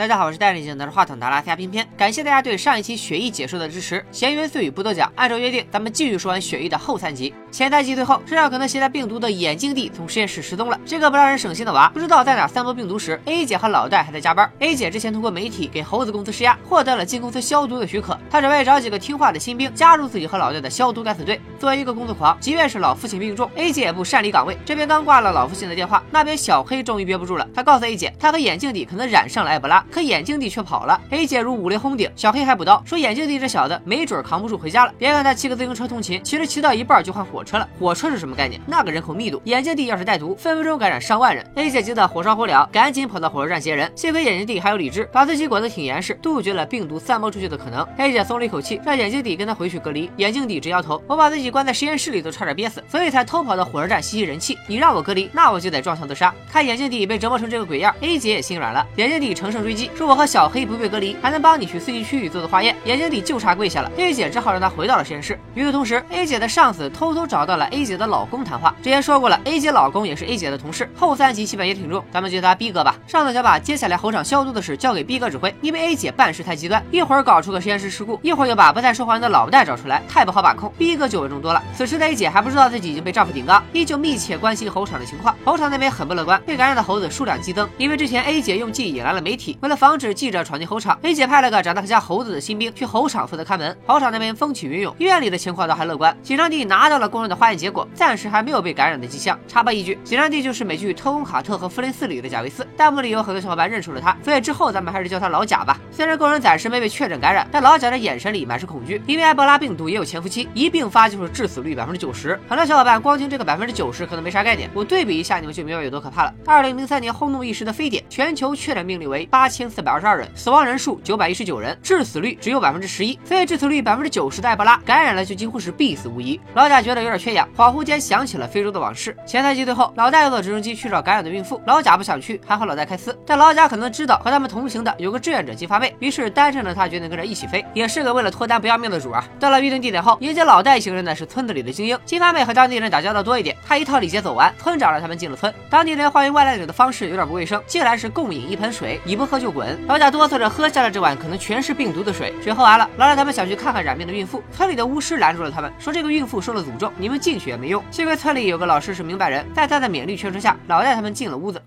大家好，我是戴眼镜拿着话筒的拉斯亚偏偏，感谢大家对上一期雪域解说的支持。闲言碎语不多讲，按照约定，咱们继续说完雪域的后三集。前三集最后，身上可能携带病毒的眼镜弟从实验室失踪了。这个不让人省心的娃，不知道在哪散播病毒时，A 姐和老戴还在加班。A 姐之前通过媒体给猴子公司施压，获得了进公司消毒的许可。她准备找几个听话的新兵加入自己和老戴的消毒敢死队。作为一个工作狂，即便是老父亲病重，A 姐也不擅离岗位。这边刚挂了老父亲的电话，那边小黑终于憋不住了，他告诉 A 姐，他和眼镜弟可能染上了埃博拉。可眼镜弟却跑了，A 姐如五雷轰顶，小黑还补刀说眼镜弟这小子没准扛不住回家了。别看他骑个自行车通勤，其实骑到一半就换火火车了。火车是什么概念？那个人口密度，眼镜弟要是带毒，分分钟感染上万人。A 姐急得火烧火燎，赶紧跑到火车站接人。幸亏眼镜弟还有理智，把自己裹得挺严实，杜绝了病毒散播出去的可能。A 姐松了一口气，让眼镜弟跟他回去隔离。眼镜弟直摇头，我把自己关在实验室里都差点憋死，所以才偷跑到火车站吸吸人气。你让我隔离，那我就得撞墙自杀。看眼镜弟被折磨成这个鬼样，A 姐也心软了。眼镜弟乘胜追击，说我和小黑。不被隔离，还能帮你去四级区域做做化验。眼睛里就差跪下了，A 姐只好让他回到了实验室。与此同时，A 姐的上司偷偷找到了 A 姐的老公谈话。之前说过了，A 姐老公也是 A 姐的同事。后三集戏份也挺重，咱们就叫他 B 哥吧。上司想把接下来猴场消毒的事交给 B 哥指挥，因为 A 姐办事太极端，一会儿搞出个实验室事故，一会儿又把不再说话的老戴找出来，太不好把控。B 哥就稳重多了。此时的 A 姐还不知道自己已经被丈夫顶缸，依旧密切关心猴场的情况。猴场那边很不乐观，被感染的猴子数量激增，因为之前 A 姐用计引来了媒体，为了防止记者闯进猴场，A 姐。派了个长得很像猴子的新兵去猴场负责看门，猴场那边风起云涌，医院里的情况倒还乐观。紧张地拿到了工人的化验结果，暂时还没有被感染的迹象。插播一句，紧张地就是美剧《特工卡特》和《复联四》里的贾维斯。弹幕里有很多小伙伴认出了他，所以之后咱们还是叫他老贾吧。虽然工人暂时没被确诊感染，但老贾的眼神里满是恐惧，因为埃博拉病毒也有潜伏期，一并发就是致死率百分之九十。很多小伙伴光听这个百分之九十可能没啥概念，我对比一下你们就明白有多可怕了。二零零三年轰动一时的非典，全球确诊病例为八千四百二十二人，死亡人数九百一十九人，致死率只有百分之十一，所以致死率百分之九十的埃博拉感染了就几乎是必死无疑。老贾觉得有有点缺氧，恍惚间想起了非洲的往事。前台集最后，老戴坐直升机去找感染的孕妇，老贾不想去，还好老戴开撕。但老贾可能知道和他们同行的有个志愿者金发妹，于是单身的他决定跟着一起飞，也是个为了脱单不要命的主啊。到了预定地点后，迎接老戴一行人的是村子里的精英。金发妹和当地人打交道多一点，她一套礼节走完，村长让他们进了村。当地人欢迎外来者的方式有点不卫生，进来是共饮一盆水，你不喝就滚。老贾哆嗦着喝下了这碗可能全是病毒的水，水喝完。了，老赖他们想去看看染病的孕妇，村里的巫师拦住了他们，说这个孕妇受了诅咒，你们进去也没用。幸亏村里有个老师是明白人，在他的勉励劝说下，老戴他们进了屋子。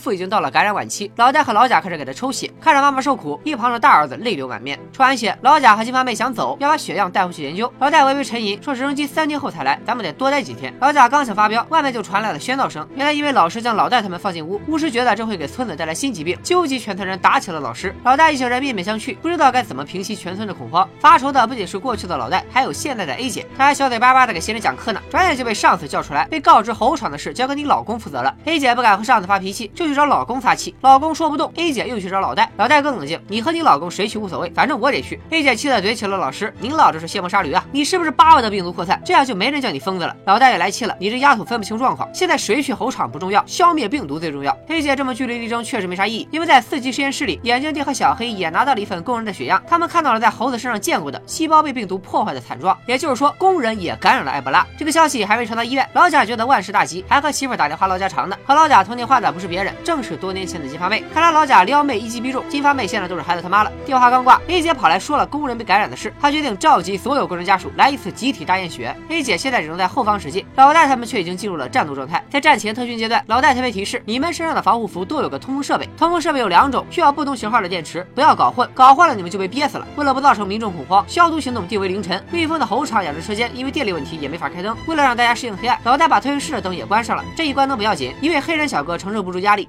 父已经到了感染晚期，老戴和老贾开始给他抽血，看着妈妈受苦，一旁的大儿子泪流满面。抽完血，老贾和金发妹想走，要把血样带回去研究。老戴微微沉吟，说直升机三天后才来，咱们得多待几天。老贾刚想发飙，外面就传来了喧闹声。原来一位老师将老戴他们放进屋，巫师觉得这会给村子带来新疾病，纠集全村人打起了老师。老戴一行人面面相觑，不知道该怎么平息全村的恐慌。发愁的不仅是过去的老戴，还有现在的 A 姐，她还小嘴巴巴的给新人讲课呢。转眼就被上司叫出来，被告知猴场的事交给你老公负责了。A 姐不敢和上司发脾气，就去找老公撒。气，老公说不动，A 姐又去找老戴，老戴更冷静，你和你老公谁去无所谓，反正我得去。A 姐气得怼起了老师，您老这是卸磨杀驴啊？你是不是把我的病毒扩散？这样就没人叫你疯子了。老戴也来气了，你这丫头分不清状况，现在谁去猴场不重要，消灭病毒最重要。A 姐这么据理力争确实没啥意义，因为在四级实验室里，眼镜弟和小黑也拿到了一份工人的血样，他们看到了在猴子身上见过的细胞被病毒破坏的惨状，也就是说工人也感染了埃博拉。这个消息还没传到医院，老贾觉得万事大吉，还和媳妇打电话唠家常呢。和老贾通电话的不是别人，正是多年前的金发妹。看来老贾撩妹一击必中，金发妹现在都是孩子他妈了。电话刚挂，A 姐跑来说了工人被感染的事，她决定召集所有工人家属来一次集体大验血。A 姐现在只能在后方使劲，老戴他们却已经进入了战斗状态。在战前特训阶段，老戴特别提示你们身上的防护服都有个通风设备，通风设备有两种，需要不同型号的电池，不要搞混，搞混了你们就被憋死了。为了不造成民众恐慌，消毒行动定为凌晨。密封的猴场养殖车间因为电力问题也没法开灯，为了让大家适应黑暗，老戴把特训室的灯也关上了。这一关灯不要紧，一位黑人小哥承受不住压力，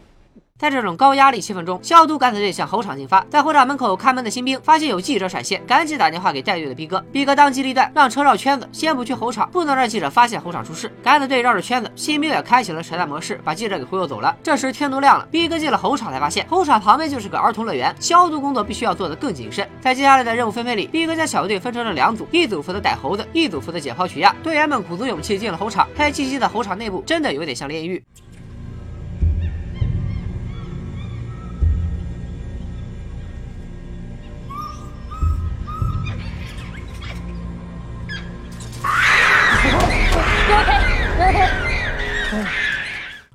在这种高压力气氛中，消毒敢死队向猴场进发。在猴场门口看门的新兵发现有记者闪现，赶紧打电话给带队的逼哥。逼哥当机立断，让车绕圈子，先不去猴场，不能让记者发现猴场出事。敢死队绕着圈子，新兵也开启了扯淡模式，把记者给忽悠走了。这时天都亮了，逼哥进了猴场才发现，猴场旁边就是个儿童乐园，消毒工作必须要做得更谨慎。在接下来的任务分配里，逼哥将小队分成了两组，一组负责逮猴子，一组负责解剖取样。队员们鼓足勇气进了猴场，黑漆漆的猴场内部真的有点像炼狱。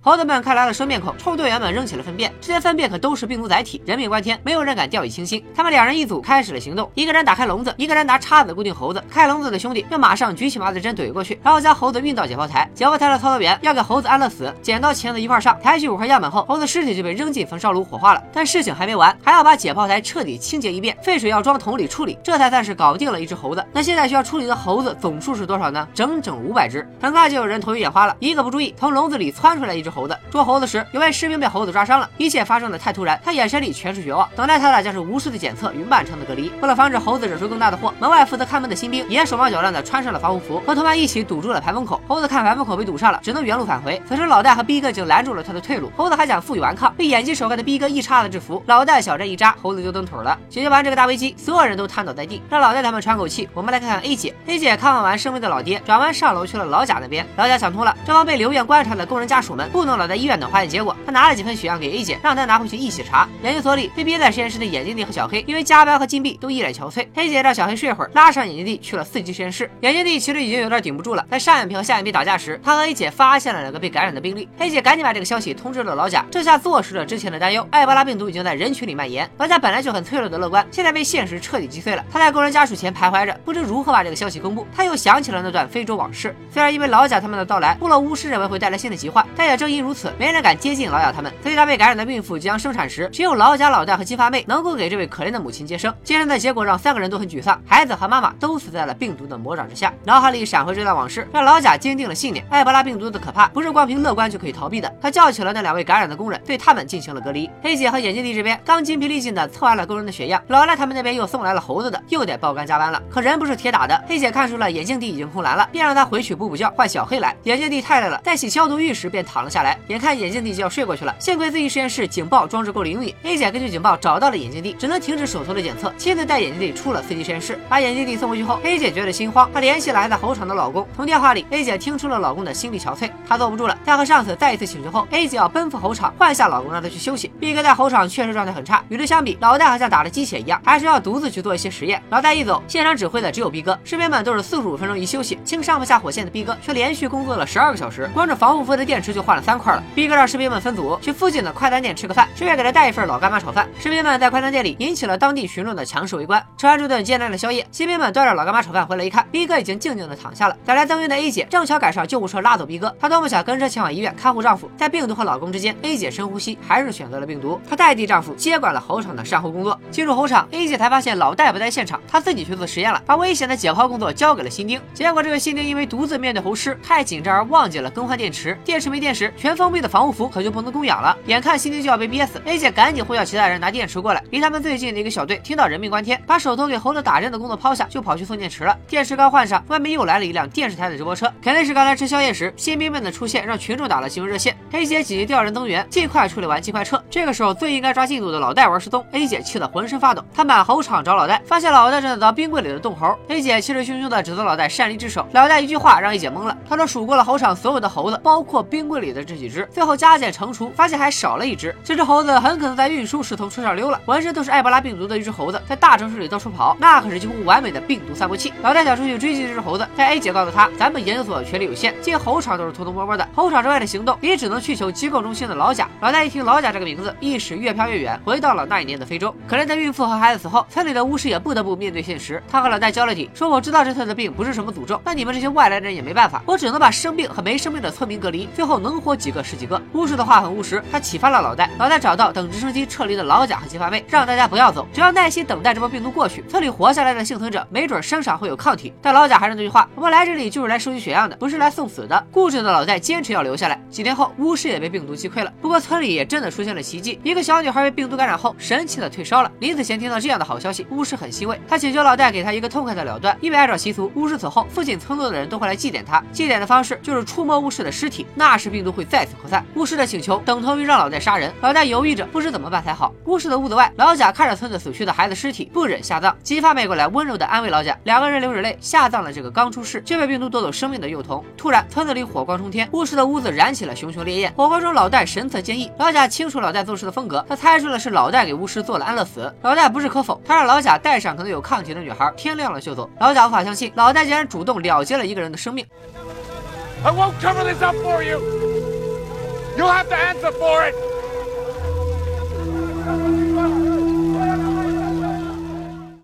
猴子们看来了生面孔，冲队员们扔起了粪便。这些粪便可都是病毒载体，人命关天，没有人敢掉以轻心。他们两人一组，开始了行动。一个人打开笼子，一个人拿叉子固定猴子。开笼子的兄弟要马上举起麻醉针怼过去，然后将猴子运到解剖台。解剖台的操作员要给猴子安乐死，剪刀钳子一块上，抬起五块样本后，猴子尸体就被扔进焚烧炉火化了。但事情还没完，还要把解剖台彻底清洁一遍，废水要装桶里处理，这才算是搞定了一只猴子。那现在需要处理的猴子总数是多少呢？整整五百只。很快就有人头晕眼花了，一个不注意，从笼子里窜出来一只猴子。捉猴子时。有位士兵被猴子抓伤了，一切发生的太突然，他眼神里全是绝望。等待他的将是无数的检测与漫长的隔离。为了防止猴子惹出更大的祸，门外负责看门的新兵也手忙脚乱地穿上了防护服，和同伴一起堵住了排风口。猴子看排风口被堵上了，只能原路返回。此时老戴和逼哥已经拦住了他的退路。猴子还想负隅顽抗，被眼疾手快的逼哥一叉子制服。老戴小针一扎，猴子就蹬腿了。解决完这个大危机，所有人都瘫倒在地，让老戴他们喘口气。我们来看看 A 姐。A 姐看望完生病的老爹，转弯上楼去了老贾那边。老贾想通了，这帮被留院观察的工人家属们不弄了在医院等化验结果。他拿了几。份血样给 A 姐，让她拿回去一起查。研究所里被憋在实验室的眼镜弟和小黑，因为加班和禁闭，都一脸憔悴。黑姐让小黑睡会儿，拉上眼镜弟去了四级实验室。眼镜弟其实已经有点顶不住了，在上眼皮和下眼皮打架时，他和 A 姐发现了两个被感染的病例。黑姐赶紧把这个消息通知了老贾，这下坐实了之前的担忧：埃博拉病毒已经在人群里蔓延。老贾本来就很脆弱的乐观，现在被现实彻底击碎了。他在工人家属前徘徊着，不知如何把这个消息公布。他又想起了那段非洲往事。虽然因为老贾他们的到来，部落巫师认为会带来新的疾患，但也正因因如此，没人敢接近老贾他们。所以他被感染的。孕妇即将生产时，只有老贾、老戴和金发妹能够给这位可怜的母亲接生。接生的结果让三个人都很沮丧，孩子和妈妈都死在了病毒的魔爪之下。脑海里闪回这段往事，让老贾坚定了信念：埃博拉病毒的可怕不是光凭乐观就可以逃避的。他叫起了那两位感染的工人，对他们进行了隔离。黑姐和眼镜弟这边刚筋疲力尽的测完了工人的血样，老赖他们那边又送来了猴子的，又得爆肝加班了。可人不是铁打的，黑姐看出了眼镜弟已经空蓝了，便让他回去补补觉，换小黑来。眼镜弟太累了，在洗消毒浴时便躺了下下来。眼看眼镜弟就要睡过去了，幸亏自己实验室警报装置够。灵敏，A 姐根据警报找到了眼镜弟，只能停止手头的检测，亲自带眼镜弟出了 C 级实验室。把眼镜弟送回去后，A 姐觉得心慌，她联系了还在猴场的老公。从电话里，A 姐听出了老公的心力憔悴，她坐不住了。在和上司再一次请求后，A 姐要奔赴猴场，换下老公，让他去休息。B 哥在猴场确实状态很差，与之相比，老戴好像打了鸡血一样，还是要独自去做一些实验。老戴一走，现场指挥的只有 B 哥，士兵们都是四十五分钟一休息。轻上不下火线的 B 哥却连续工作了十二个小时，光着防护服的电池就换了三块了。逼哥让士兵们分组去附近的快餐店吃个饭，顺便给他带一份老干妈炒饭。士兵们在快餐店里引起了当地群众的强势围观。吃完这顿艰难的宵夜，新兵们端着老干妈炒饭回来一看，逼哥已经静静的躺下了。赶来增援的 A 姐正巧赶上救护车拉走逼哥，她多么想跟着前往医院看护丈夫。在病毒和老公之间，A 姐深呼吸，还是选择了病毒。她代替丈夫接管了猴场的善后工作。进入猴场，A 姐才发现老戴不在现场，她自己去做实验了，把危险的解剖工作交给了新丁。结果这个新丁因为独自面对猴尸太紧张而忘记了更换电池，电池没电时，全封闭的防护服可就不能供氧了。眼看新丁就要被憋死，A 姐赶紧呼叫其他人拿电池过来。离他们最近的一个小队听到人命关天，把手头给猴子打针的工作抛下，就跑去送电池了。电池刚换上，外面又来了一辆电视台的直播车，肯定是刚才吃宵夜时新兵们的出现让群众打了新闻热线。A 姐紧急调人增援，尽快处理完尽快撤。这个时候最应该抓进度的老戴玩失踪，A 姐气得浑身发抖。她满猴场找老戴，发现老戴正在凿冰柜里的冻猴。A 姐气势汹汹的指责老戴擅离职守，老戴一句话让 A 姐懵了。他说数过了猴场所有的猴子，包括冰柜里的这几只，最后加减乘除，发现还少了一只。这只猴子很可能在运输时从车上溜了。浑身都是埃博拉病毒的一只猴子，在大城市里到处跑，那可是几乎完美的病毒散播器。老戴想出去追击这只猴子，但 A 姐告诉他，咱们研究所权力有限，进猴场都是偷偷摸摸的，猴场之外的行动也只能去求机构中心的老贾。老戴一听老贾这个名字，意识越飘越远，回到了那一年的非洲。可怜的孕妇和孩子死后，村里的巫师也不得不面对现实。他和老戴交了底，说我知道这次的病不是什么诅咒，但你们这些外来人也没办法，我只能把生病和没生病的村民隔离，最后能活几个是几个。巫师的话很务实，他启发了老戴。老戴找到等直升机撤离的老贾和金发妹，让大家不要走，只要耐心等待这波病毒过去，村里活下来的幸存者没准身上会有抗体。但老贾还是那句话，我们来这里就是来收集血样的，不是来送死的。固执的老戴坚持要留下来。几天后，巫师也被病毒击溃了。不过村里也真的出现了奇迹，一个小女孩被病毒感染后神奇的退烧了。临死前听到这样的好消息，巫师很欣慰，他请求老戴给他一个痛快的了断，因为按照习俗，巫师死后附近村落的人都会来祭奠他，祭奠的方式就是触摸巫师的尸体，那时病毒会再次扩散。巫师的请求等同于让老戴杀人，老戴犹豫着不知怎么办才好。巫师的屋子外，老贾看着村子死去的孩子尸体，不忍下葬。金发妹过来温柔的安慰老贾，两个人流着泪下葬了这个刚出世却被病毒夺走生命的幼童。突然，村子里火光冲天，巫师的屋子燃起了熊熊烈焰，火光中老戴神色坚毅。老贾清楚老戴做事的风格，他猜出了是老戴给巫师做了安乐死。老戴不置可否，他让老贾带上可能有抗体的女孩，天亮了就走。老贾无法相信，老戴竟然主动了结了一个人的生命。I won't cover this up for you. You'll have to answer for it.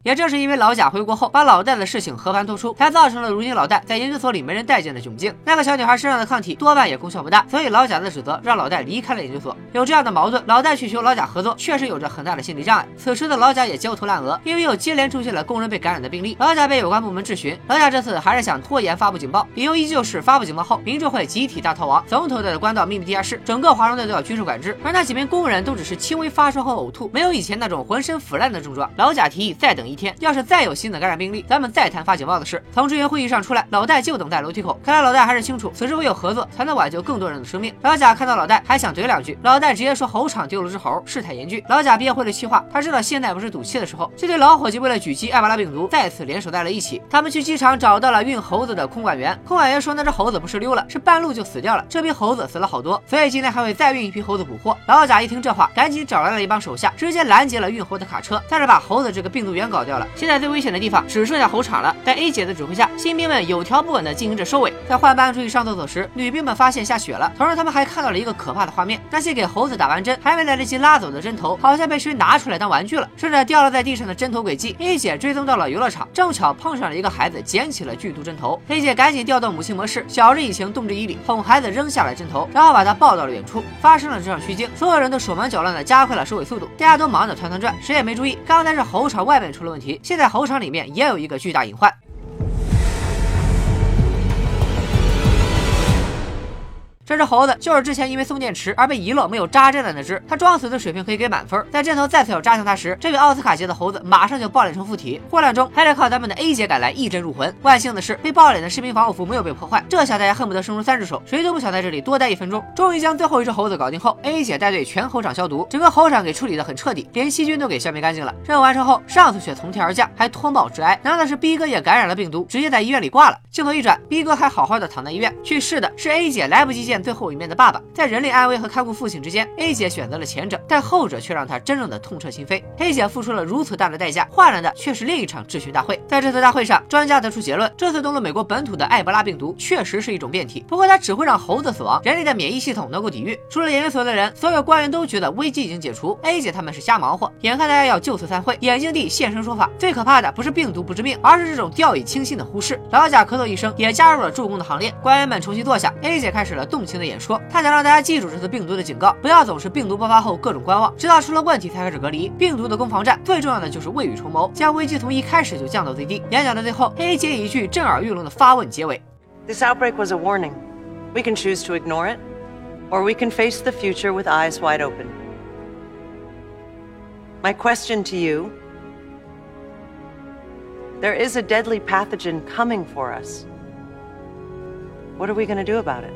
也正是因为老贾回国后把老戴的事情和盘托出，才造成了如今老戴在研究所里没人待见的窘境。那个小女孩身上的抗体多半也功效不大，所以老贾的指责让老戴离开了研究所。有这样的矛盾，老戴去求老贾合作，确实有着很大的心理障碍。此时的老贾也焦头烂额，因为又接连出现了工人被感染的病例。老贾被有关部门质询，老贾这次还是想拖延发布警报，理由依旧是发布警报后民众会集体大逃亡，总统得关到秘密地下室，整个华盛顿都要军事管制。而那几名工人都只是轻微发烧和呕吐，没有以前那种浑身腐烂的症状。老贾提议再等一一天，要是再有新的感染病例，咱们再谈发警报的事。从支援会议上出来，老戴就等在楼梯口。看来老戴还是清楚，此时唯有合作才能挽救更多人的生命。老贾看到老戴，还想怼两句，老戴直接说猴场丢了只猴，事态严峻。老贾憋回了气话，他知道现在不是赌气的时候。这对老伙计为了狙击埃博拉病毒，再次联手在了一起。他们去机场找到了运猴子的空管员，空管员说那只猴子不是溜了，是半路就死掉了。这批猴子死了好多，所以今天还会再运一批猴子补货。老贾一听这话，赶紧找来了一帮手下，直接拦截了运猴的卡车，算是把猴子这个病毒源搞跑掉了。现在最危险的地方只剩下猴场了。在 A 姐的指挥下，新兵们有条不紊地进行着收尾。在换班出去上厕所时，女兵们发现下雪了，同时他们还看到了一个可怕的画面：那些给猴子打完针还没来得及拉走的针头，好像被谁拿出来当玩具了。顺着掉落在地上的针头轨迹，A 姐追踪到了游乐场，正巧碰上了一个孩子捡起了剧毒针头。A 姐赶紧调动母亲模式，晓之以情，动之以理，哄孩子扔下了针头，然后把他抱到了远处。发生了这场虚惊，所有人都手忙脚乱地加快了收尾速度，大家都忙得团团转，谁也没注意，刚才是猴场外面出了问题，现在猴场里面也有一个巨大隐患。这只猴子就是之前因为送电池而被遗落没有扎针的那只，它装死的水平可以给满分。在针头再次要扎向它时，这位奥斯卡级的猴子马上就爆脸成附体。混乱中还得靠咱们的 A 姐赶来一针入魂。万幸的是，被爆脸的士兵防护服没有被破坏，这下大家恨不得伸出三只手，谁都不想在这里多待一分钟。终于将最后一只猴子搞定后，A 姐带队全猴场消毒，整个猴场给处理的很彻底，连细菌都给消灭干净了。任务完成后，上司却从天而降，还脱帽致哀。难道是逼哥也感染了病毒，直接在医院里挂了？镜头一转，逼哥还好好的躺在医院，去世的是 A 姐来不及见最后一面的爸爸。在人类安危和看顾父亲之间，A 姐选择了前者，但后者却让她真正的痛彻心扉。A 姐付出了如此大的代价，换来的却是另一场质询大会。在这次大会上，专家得出结论：这次登陆美国本土的埃博拉病毒确实是一种变体，不过它只会让猴子死亡，人类的免疫系统能够抵御。除了研究所的人，所有官员都觉得危机已经解除，A 姐他们是瞎忙活。眼看大家要就此散会，眼镜弟现身说法：最可怕的不是病毒不致命，而是这种掉以轻心的忽视。老贾咳嗽一声，也加入了助攻的行列。官员们重新坐下，A 姐开始了动情的演说，她想让大家记住这次病毒的警告，不要总是病毒爆发后各种观望，直到出了问题才开始隔离。病毒的攻防战最重要的就是未雨绸缪，将危机从一开始就降到最低。演讲的最后，A 姐以一句震耳欲聋的发问结尾：This outbreak was a warning. We can choose to ignore it, or we can face the future with eyes wide open. My question to you there is a deadly pathogen coming for us. What are we going to do about it?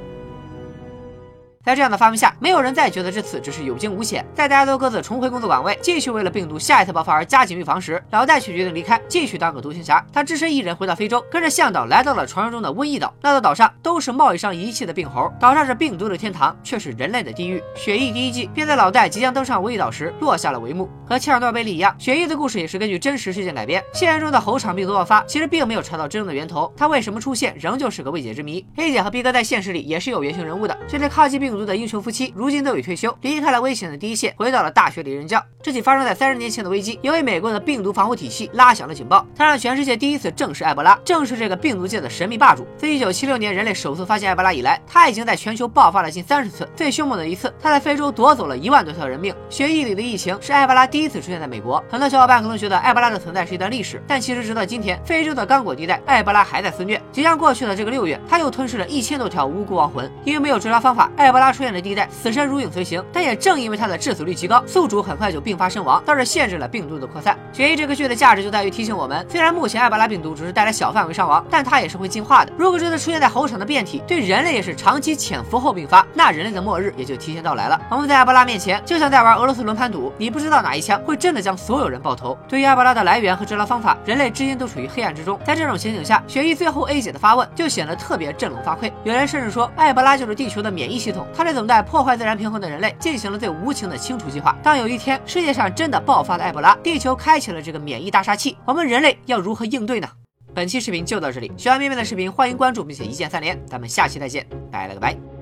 在这样的发明下，没有人再觉得这次只是有惊无险。在大家都各自重回工作岗位，继续为了病毒下一次爆发而加紧预防时，老戴却决定离开，继续当个独行侠。他只身一人回到非洲，跟着向导来到了传说中的瘟疫岛。那座岛上都是贸易商遗弃的病猴，岛上是病毒的天堂，却是人类的地狱。血疫第一季便在老戴即将登上瘟疫岛时落下了帷幕。和切尔诺贝利一样，血疫的故事也是根据真实事件改编。现实中的猴场病毒爆发其实并没有查到真正的源头，它为什么出现仍旧是个未解之谜。黑姐和逼哥在现实里也是有原型人物的，这类抗击病。族的英雄夫妻如今都已退休，离开了危险的第一线，回到了大学里任教。这起发生在三十年前的危机，也为美国的病毒防护体系拉响了警报。它让全世界第一次正视埃博拉，正是这个病毒界的神秘霸主。自一九七六年人类首次发现埃博拉以来，它已经在全球爆发了近三十次。最凶猛的一次，它在非洲夺走了一万多条人命。血液里的疫情是埃博拉第一次出现在美国。很多小伙伴可能觉得埃博拉的存在是一段历史，但其实直到今天，非洲的刚果地带埃博拉还在肆虐。即将过去的这个六月，它又吞噬了一千多条无辜亡魂。因为没有治疗方法，埃博拉出现的地带死神如影随形。但也正因为它的致死率极高，宿主很快就病发身亡，倒是限制了病毒的扩散。血液这个剧的价值就在于提醒我们，虽然目前埃博拉病毒只是带来小范围伤亡，但它也是会进化的。如果真的出现在猴场的变体，对人类也是长期潜伏后并发，那人类的末日也就提前到来了。我们在埃博拉面前，就像在玩俄罗斯轮盘赌，你不知道哪一枪会真的将所有人爆头。对于埃博拉的来源和治疗方法，人类至今都处于黑暗之中。在这种情景下，雪姨最后 A 姐的发问就显得特别振聋发聩。有人甚至说，埃博拉就是地球的免疫系统，它对等待破坏自然平衡的人类进行了最无情的清除计划。当有一天世界上真的爆发了埃博拉，地球开启了这个免疫大杀器，我们人类要如何应对呢？本期视频就到这里，喜欢面面的视频欢迎关注并且一键三连，咱们下期再见，拜了个拜。